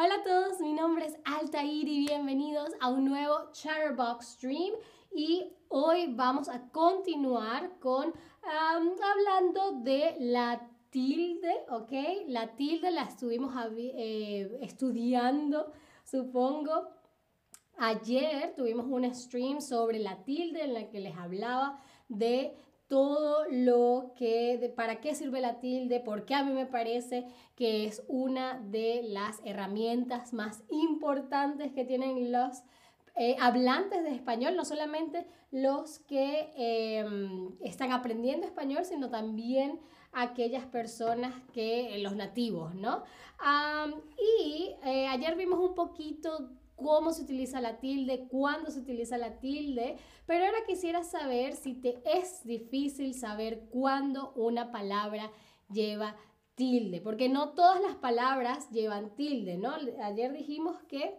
Hola a todos, mi nombre es Altair y bienvenidos a un nuevo Chatterbox Stream y hoy vamos a continuar con hablando de la tilde, ¿ok? La tilde la estuvimos eh, estudiando, supongo. Ayer tuvimos un stream sobre la tilde en la que les hablaba de todo lo que, para qué sirve la tilde, porque a mí me parece que es una de las herramientas más importantes que tienen los eh, hablantes de español, no solamente los que em, están aprendiendo español, sino también aquellas personas que, los nativos, ¿no? y eh, ayer vimos un poquito cómo se utiliza la tilde, cuándo se utiliza la tilde, pero ahora quisiera saber si te es difícil saber cuándo una palabra lleva tilde, porque no todas las palabras llevan tilde, ¿no? Ayer dijimos que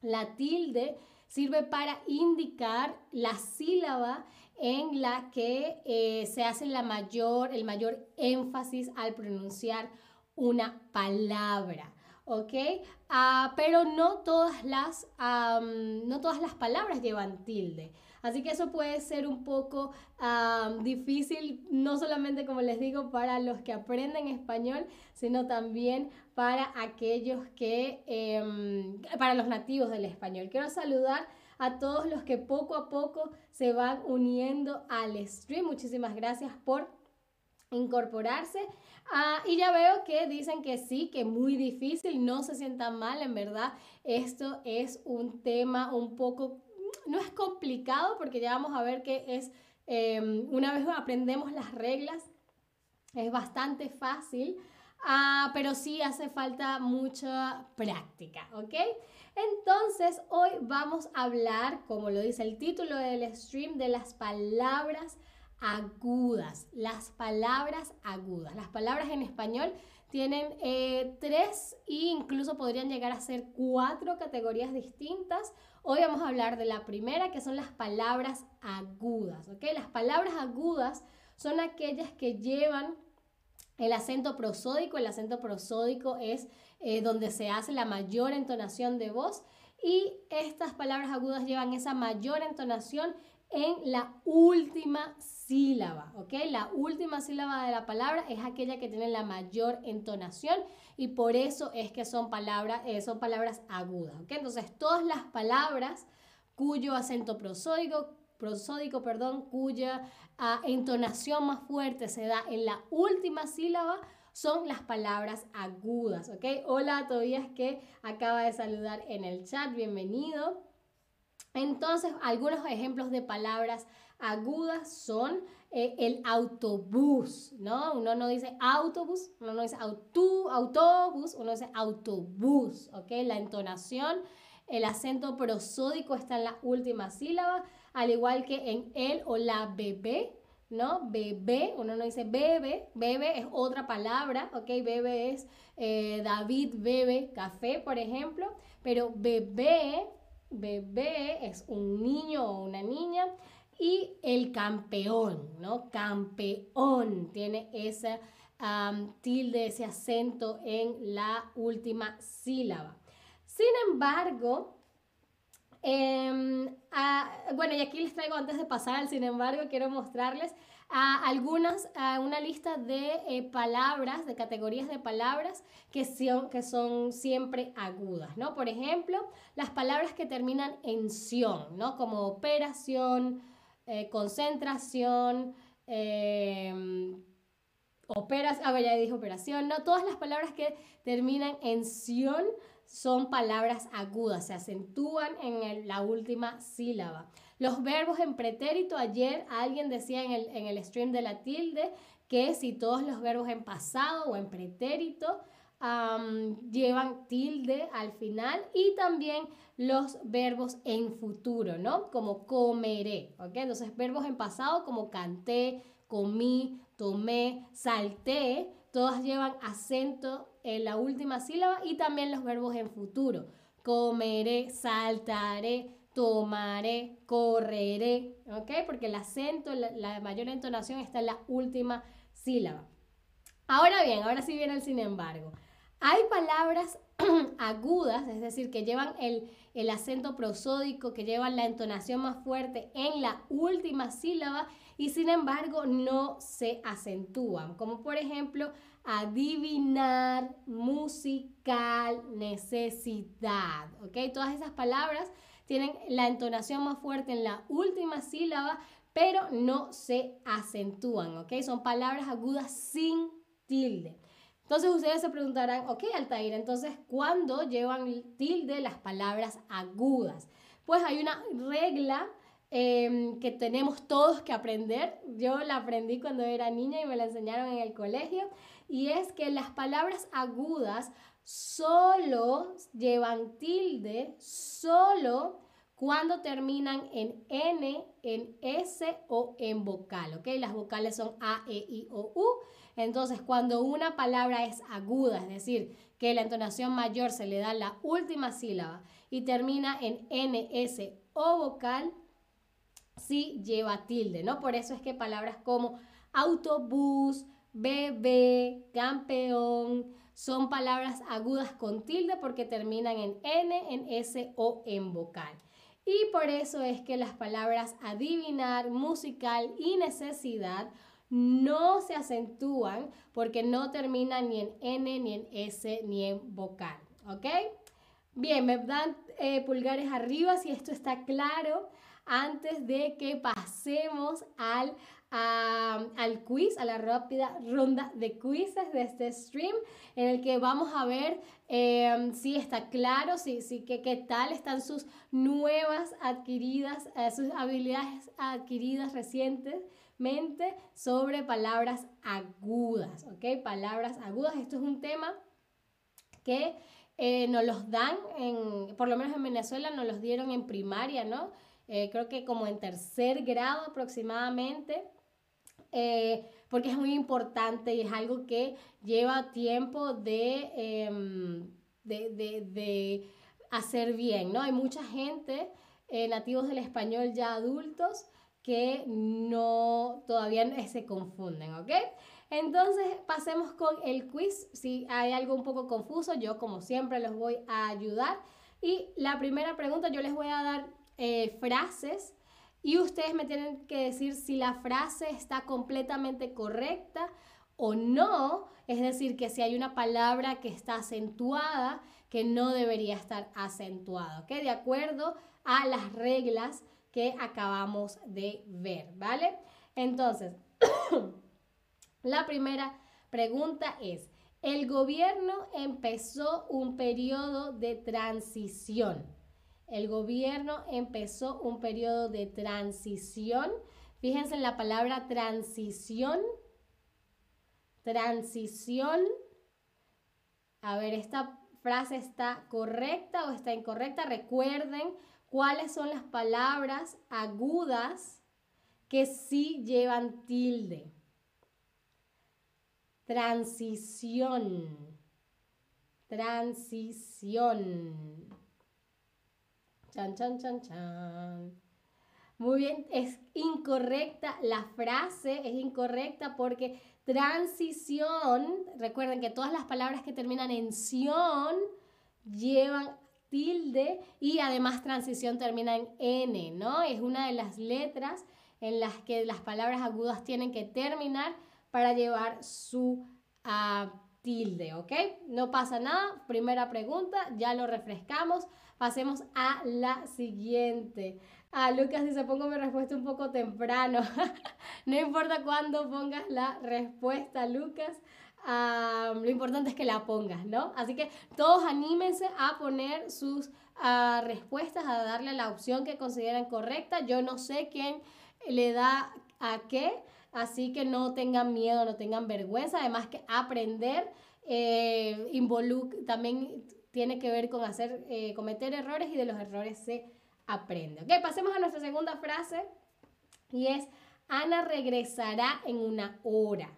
la tilde sirve para indicar la sílaba en la que eh, se hace la mayor, el mayor énfasis al pronunciar una palabra. ¿Ok? Ah, pero no todas, las, no todas las palabras llevan tilde. Así que eso puede ser un poco difícil, no solamente como les digo, para los que aprenden español, sino también para aquellos que, em, para los nativos del español. Quiero saludar a todos los que poco a poco se van uniendo al stream. Muchísimas gracias por incorporarse. Ah, y ya veo que dicen que sí, que muy difícil, no se sientan mal, en verdad esto es un tema un poco, no es complicado porque ya vamos a ver que es, em, una vez aprendemos las reglas, es bastante fácil, ah, pero sí hace falta mucha práctica, ¿ok? Entonces hoy vamos a hablar, como lo dice el título del stream, de las palabras agudas, las palabras agudas. Las palabras en español tienen eh, tres e incluso podrían llegar a ser cuatro categorías distintas. Hoy vamos a hablar de la primera, que son las palabras agudas. ¿okay? Las palabras agudas son aquellas que llevan el acento prosódico. El acento prosódico es eh, donde se hace la mayor entonación de voz. Y estas palabras agudas llevan esa mayor entonación en la última sílaba, ¿ok? La última sílaba de la palabra es aquella que tiene la mayor entonación y por eso es que son palabras, eh, son palabras agudas, ¿ok? Entonces, todas las palabras cuyo acento prosódico, prosódico perdón, cuya ah, entonación más fuerte se da en la última sílaba, son las palabras agudas, ¿ok? Hola a Tobías que acaba de saludar en el chat, bienvenido. Entonces, algunos ejemplos de palabras agudas son eh, el autobús, ¿no? Uno no dice autobús, uno no dice autobús, uno dice autobús, ¿ok? La entonación, el acento prosódico está en la última sílaba, al igual que en el o la bebé, ¿no? Bebé, uno no dice bebe, bebe es otra palabra, ¿ok? Bebe es eh, David bebe café, por ejemplo, pero bebé bebé es un niño o una niña y el campeón, ¿no? Campeón tiene esa tilde, ese acento en la última sílaba. Sin embargo, em, ah, bueno, y aquí les traigo antes de pasar al sin embargo, quiero mostrarles algunas, una lista de eh, palabras, de categorías de palabras que son, que son siempre agudas, ¿no? Por ejemplo, las palabras que terminan en sion, ¿no? Como operación, eh, concentración, eh, operas, ah, ya dije operación, ¿no? Todas las palabras que terminan en sion son palabras agudas, se acentúan en la última sílaba. Los verbos en pretérito, ayer alguien decía en el, en el stream de la tilde que si todos los verbos en pasado o en pretérito llevan tilde al final y también los verbos en futuro, ¿no? Como comeré, ¿ok? Entonces verbos en pasado como canté, comí, tomé, salté, todas llevan acento en la última sílaba y también los verbos en futuro. Comeré, saltaré, tomaré, correré, ¿ok? Porque el acento, la, mayor entonación está en la última sílaba. Ahora bien, ahora sí viene el sin embargo. Hay palabras agudas, es decir, que llevan el, el acento prosódico, que llevan la entonación más fuerte en la última sílaba y sin embargo no se acentúan, como por ejemplo adivinar, musical, necesidad, ¿ok? Todas esas palabras tienen la entonación más fuerte en la última sílaba, pero no se acentúan, ¿ok? Son palabras agudas sin tilde. Entonces ustedes se preguntarán, ok, Altair, entonces, ¿cuándo llevan tilde las palabras agudas? Pues hay una regla em, que tenemos todos que aprender. Yo la aprendí cuando era niña y me la enseñaron en el colegio. Y es que las palabras agudas solo llevan tilde, solo cuando terminan en N, en S o en vocal, ¿ok? Las vocales son A, E, I, O, U. Entonces, cuando una palabra es aguda, es decir, que la entonación mayor se le da la última sílaba y termina en N, S o vocal, sí lleva tilde, ¿no? Por eso es que palabras como autobús, bebé, campeón, son palabras agudas con tilde porque terminan en N, en S o en vocal. Y por eso es que las palabras adivinar, musical y necesidad no se acentúan porque no terminan ni en N, ni en S, ni en vocal. ¿Ok? Bien, me dan eh, pulgares arriba si esto está claro antes de que pasemos al, al quiz, a la rápida ronda de quizzes de este stream, en el que vamos a ver em, si está claro, si, si, qué tal están sus nuevas adquiridas, eh, sus habilidades adquiridas recientes mente sobre palabras agudas, ¿ok? Palabras agudas, esto es un tema que eh, nos los dan, en, por lo menos en Venezuela nos los dieron en primaria, ¿no? Eh, creo que como en tercer grado aproximadamente, eh, porque es muy importante y es algo que lleva tiempo de, em, de, de, de hacer bien, ¿no? Hay mucha gente, nativos del español ya adultos, que no todavía se confunden, ¿ok? Entonces pasemos con el quiz. Si hay algo un poco confuso, yo como siempre los voy a ayudar. Y la primera pregunta, yo les voy a dar eh, frases y ustedes me tienen que decir si la frase está completamente correcta o no. Es decir, que si hay una palabra que está acentuada, que no debería estar acentuada, ¿ok? De acuerdo a las reglas que acabamos de ver, ¿vale? Entonces, la primera pregunta es, el gobierno empezó un periodo de transición. El gobierno empezó un periodo de transición. Fíjense en la palabra transición. Transición. A ver, ¿esta frase está correcta o está incorrecta? Recuerden cuáles son las palabras agudas que sí llevan tilde. Transición. Transición. Chan, chan, chan, chan. Muy bien, es incorrecta la frase, es incorrecta porque transición, recuerden que todas las palabras que terminan en sion llevan tilde y además transición termina en N, ¿no? Es una de las letras en las que las palabras agudas tienen que terminar para llevar su ah, tilde, ¿ok? No pasa nada. Primera pregunta, ya lo refrescamos. Pasemos a la siguiente. Ah, Lucas dice, pongo mi respuesta un poco temprano. no importa cuándo pongas la respuesta, Lucas lo importante es que la pongas, ¿no? Así que todos anímense a poner sus ah, respuestas, a darle la opción que consideran correcta. Yo no sé quién le da a qué, así que no tengan miedo, no tengan vergüenza. Además que aprender eh, también tiene que ver con hacer, eh, cometer errores y de los errores se aprende. Ok, pasemos a nuestra segunda frase y es, Ana regresará en una hora.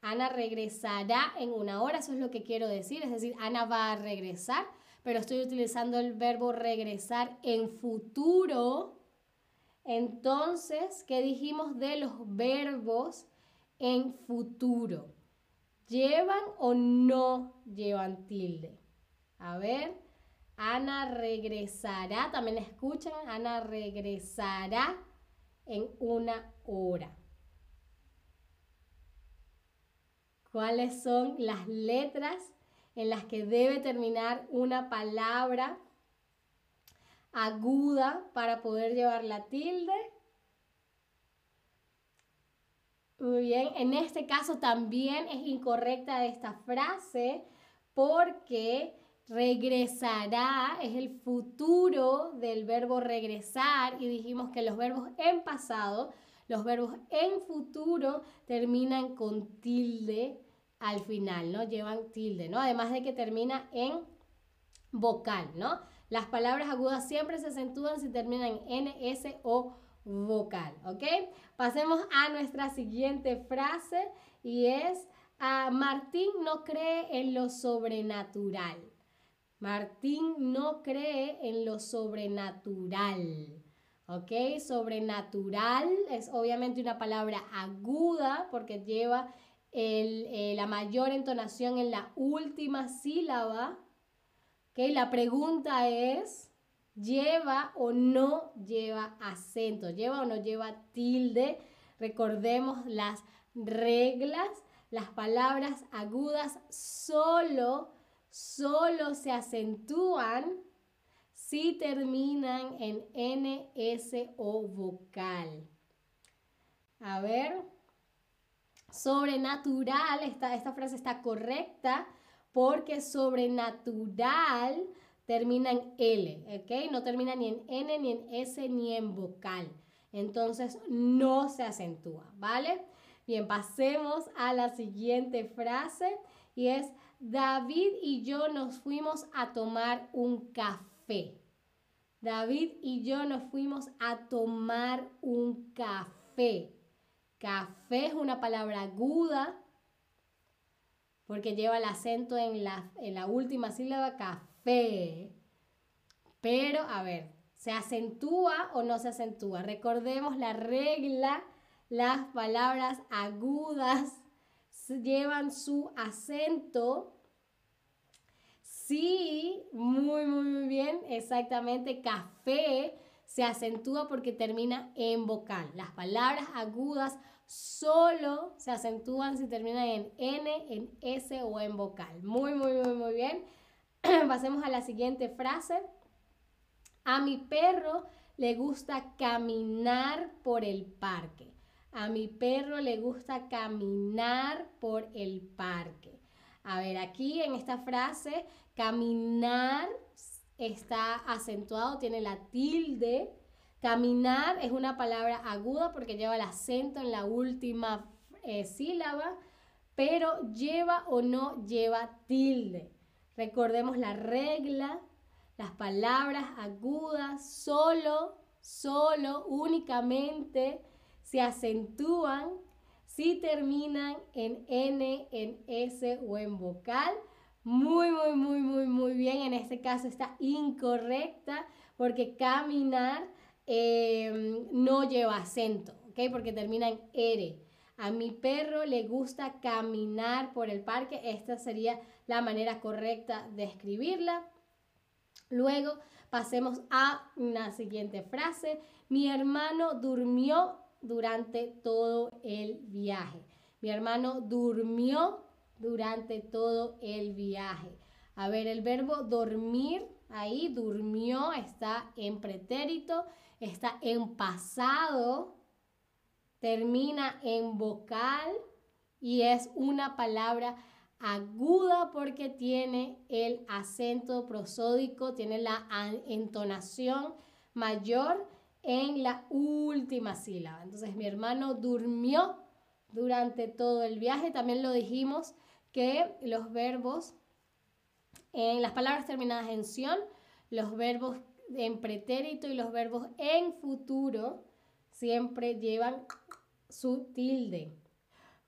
Ana regresará en una hora, eso es lo que quiero decir, es decir, Ana va a regresar, pero estoy utilizando el verbo regresar en futuro. Entonces, ¿qué dijimos de los verbos en futuro? ¿Llevan o no llevan tilde? A ver, Ana regresará, también escuchan, Ana regresará en una hora. ¿Cuáles son las letras en las que debe terminar una palabra aguda para poder llevar la tilde? Muy bien, en este caso también es incorrecta esta frase porque regresará es el futuro del verbo regresar y dijimos que los verbos en pasado, los verbos en futuro terminan con tilde al final, ¿no? Llevan tilde, ¿no? Además de que termina en vocal, ¿no? Las palabras agudas siempre se acentúan si terminan en S o vocal, ¿ok? Pasemos a nuestra siguiente frase y es, ah, Martín no cree en lo sobrenatural. Martín no cree en lo sobrenatural. ¿Ok? Sobrenatural es obviamente una palabra aguda porque lleva eh, la mayor entonación en la última sílaba. ¿Ok? La pregunta es, lleva o no lleva acento, lleva o no lleva tilde. Recordemos las reglas, las palabras agudas solo, solo se acentúan si terminan en N, S o vocal. A ver, sobrenatural, esta, esta frase está correcta porque sobrenatural termina en L, ¿ok? No termina ni en N, ni en S, ni en vocal. Entonces no se acentúa, ¿vale? Bien, pasemos a la siguiente frase y es David y yo nos fuimos a tomar un café. David y yo nos fuimos a tomar un café. Café es una palabra aguda porque lleva el acento en la, en la última sílaba, café pero, a ver, ¿se acentúa o no se acentúa? Recordemos la regla, las palabras agudas llevan su acento. Sí, muy, muy, muy bien, exactamente. Café se acentúa porque termina en vocal. Las palabras agudas solo se acentúan si terminan en N, en S o en vocal. Muy, muy, muy, muy bien. Pasemos a la siguiente frase. A mi perro le gusta caminar por el parque. A mi perro le gusta caminar por el parque. A ver, aquí en esta frase, caminar está acentuado, tiene la tilde. Caminar es una palabra aguda porque lleva el acento en la última eh, sílaba, pero lleva o no lleva tilde. Recordemos la regla, las palabras agudas solo, solo, únicamente se acentúan si terminan en N, en S o en vocal. Muy, muy, muy, muy, muy bien. En este caso está incorrecta porque caminar eh, no lleva acento, ¿ok? Porque termina en R. A mi perro le gusta caminar por el parque. Esta sería la manera correcta de escribirla. Luego pasemos a una siguiente frase. Mi hermano durmió durante todo el viaje. Mi hermano durmió durante todo el viaje. A ver, el verbo dormir, ahí durmió, está en pretérito, está en pasado, termina en vocal y es una palabra aguda porque tiene el acento prosódico, tiene la entonación mayor en la última sílaba. Entonces mi hermano durmió durante todo el viaje. También lo dijimos que los verbos, en las palabras terminadas en sion, los verbos en pretérito y los verbos en futuro siempre llevan su tilde.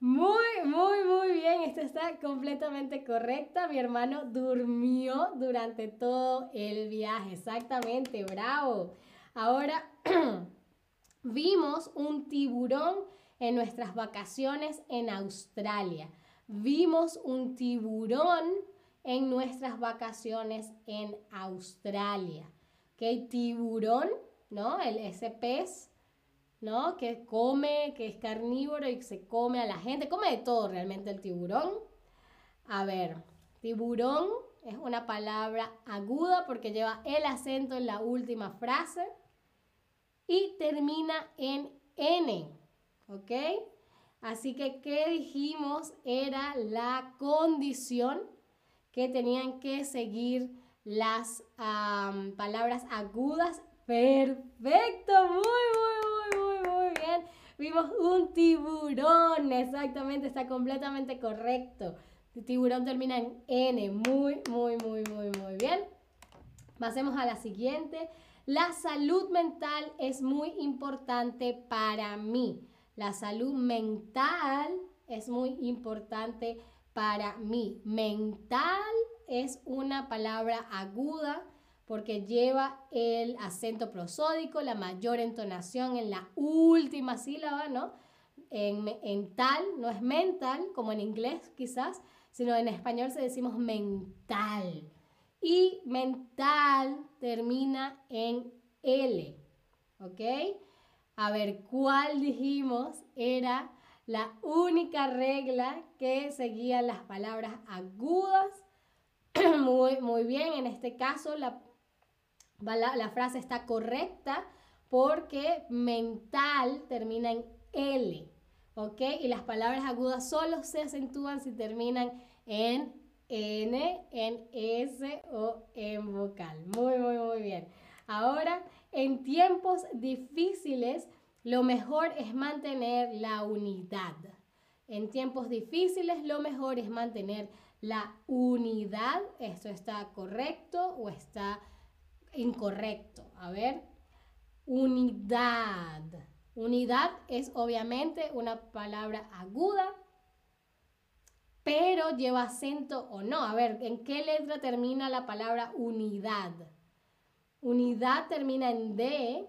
Muy, muy, muy bien. Esta está completamente correcta. Mi hermano durmió durante todo el viaje. Exactamente, bravo. Ahora vimos un tiburón en nuestras vacaciones en Australia. Vimos un tiburón en nuestras vacaciones en Australia. ¿Ok? Tiburón, ¿no? El, ese pez, ¿no? Que come, que es carnívoro y se come a la gente. Come de todo realmente el tiburón. A ver, tiburón es una palabra aguda porque lleva el acento en la última frase y termina en N, ¿ok? Así que, ¿qué dijimos? Era la condición que tenían que seguir las palabras agudas. Perfecto, muy, muy, muy, muy, muy bien. Vimos un tiburón, exactamente, está completamente correcto. El tiburón termina en N, muy, muy, muy, muy, muy bien. Pasemos a la siguiente. La salud mental es muy importante para mí. La salud mental es muy importante para mí. Mental es una palabra aguda porque lleva el acento prosódico, la mayor entonación en la última sílaba, ¿no? En, tal, no es mental, como en inglés quizás, sino en español se decimos mental. Y mental termina en L, ¿ok? A ver, ¿cuál dijimos era la única regla que seguía las palabras agudas? muy, muy bien, en este caso la, la, la frase está correcta porque mental termina en L. ¿ok? Y las palabras agudas solo se acentúan si terminan en N, en S o en vocal. Muy, muy, muy bien. Ahora, en tiempos difíciles, lo mejor es mantener la unidad. En tiempos difíciles, lo mejor es mantener la unidad. ¿Esto está correcto o está incorrecto? A ver, unidad. Unidad es obviamente una palabra aguda, pero lleva acento o no. A ver, ¿en qué letra termina la palabra unidad? Unidad termina en D.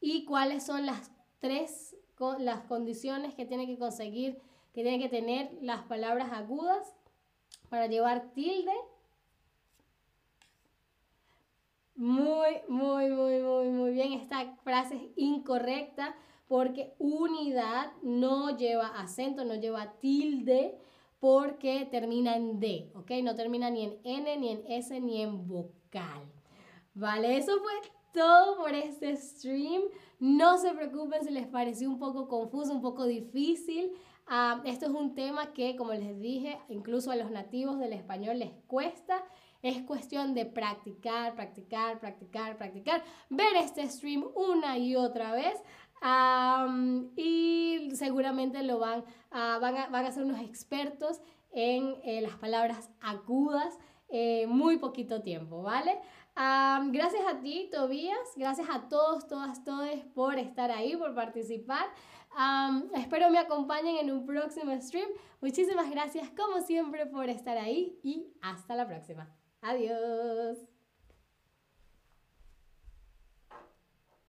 ¿Y cuáles son las tres las condiciones que tiene que conseguir, que tienen que tener las palabras agudas para llevar tilde? Muy, muy, muy, muy, muy bien. Esta frase es incorrecta porque unidad no lleva acento, no lleva tilde porque termina en D, ¿ok? No termina ni en N, ni en S, ni en vocal. Vale, eso fue todo por este stream. No se preocupen si les pareció un poco confuso, un poco difícil. Ah, esto es un tema que, como les dije, incluso a los nativos del español les cuesta. Es cuestión de practicar, practicar, practicar, practicar, ver este stream una y otra vez. Y seguramente lo van, van, a, van, a, ser unos expertos en eh, las palabras agudas eh, muy poquito tiempo, ¿vale? gracias a ti, Tobías, gracias a todos, todas, todos por estar ahí, por participar. espero me acompañen en un próximo stream. Muchísimas gracias como siempre por estar ahí y hasta la próxima. Adiós.